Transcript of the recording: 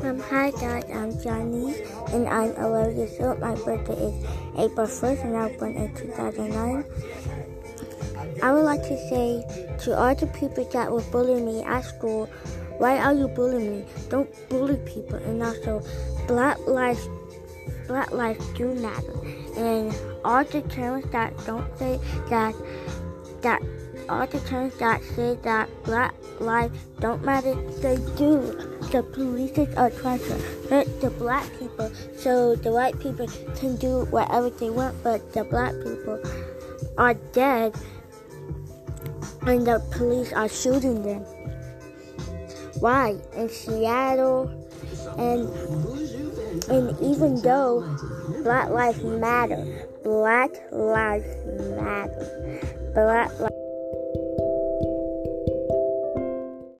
Um, hi guys, I'm Johnny and I'm 11 years old. My birthday is April 1st and I was born in 2009. I would like to say to all the people that were bullying me at school, why are you bullying me? Don't bully people. And also, black lives, black lives do matter. And all the terms that don't say that, that all the terms that say that black lives don't matter, they do. The police are trying to hurt the black people so the white people can do whatever they want, but the black people are dead and the police are shooting them. Why? In Seattle and and even though Black Lives Matter, Black Lives Matter, Black Lives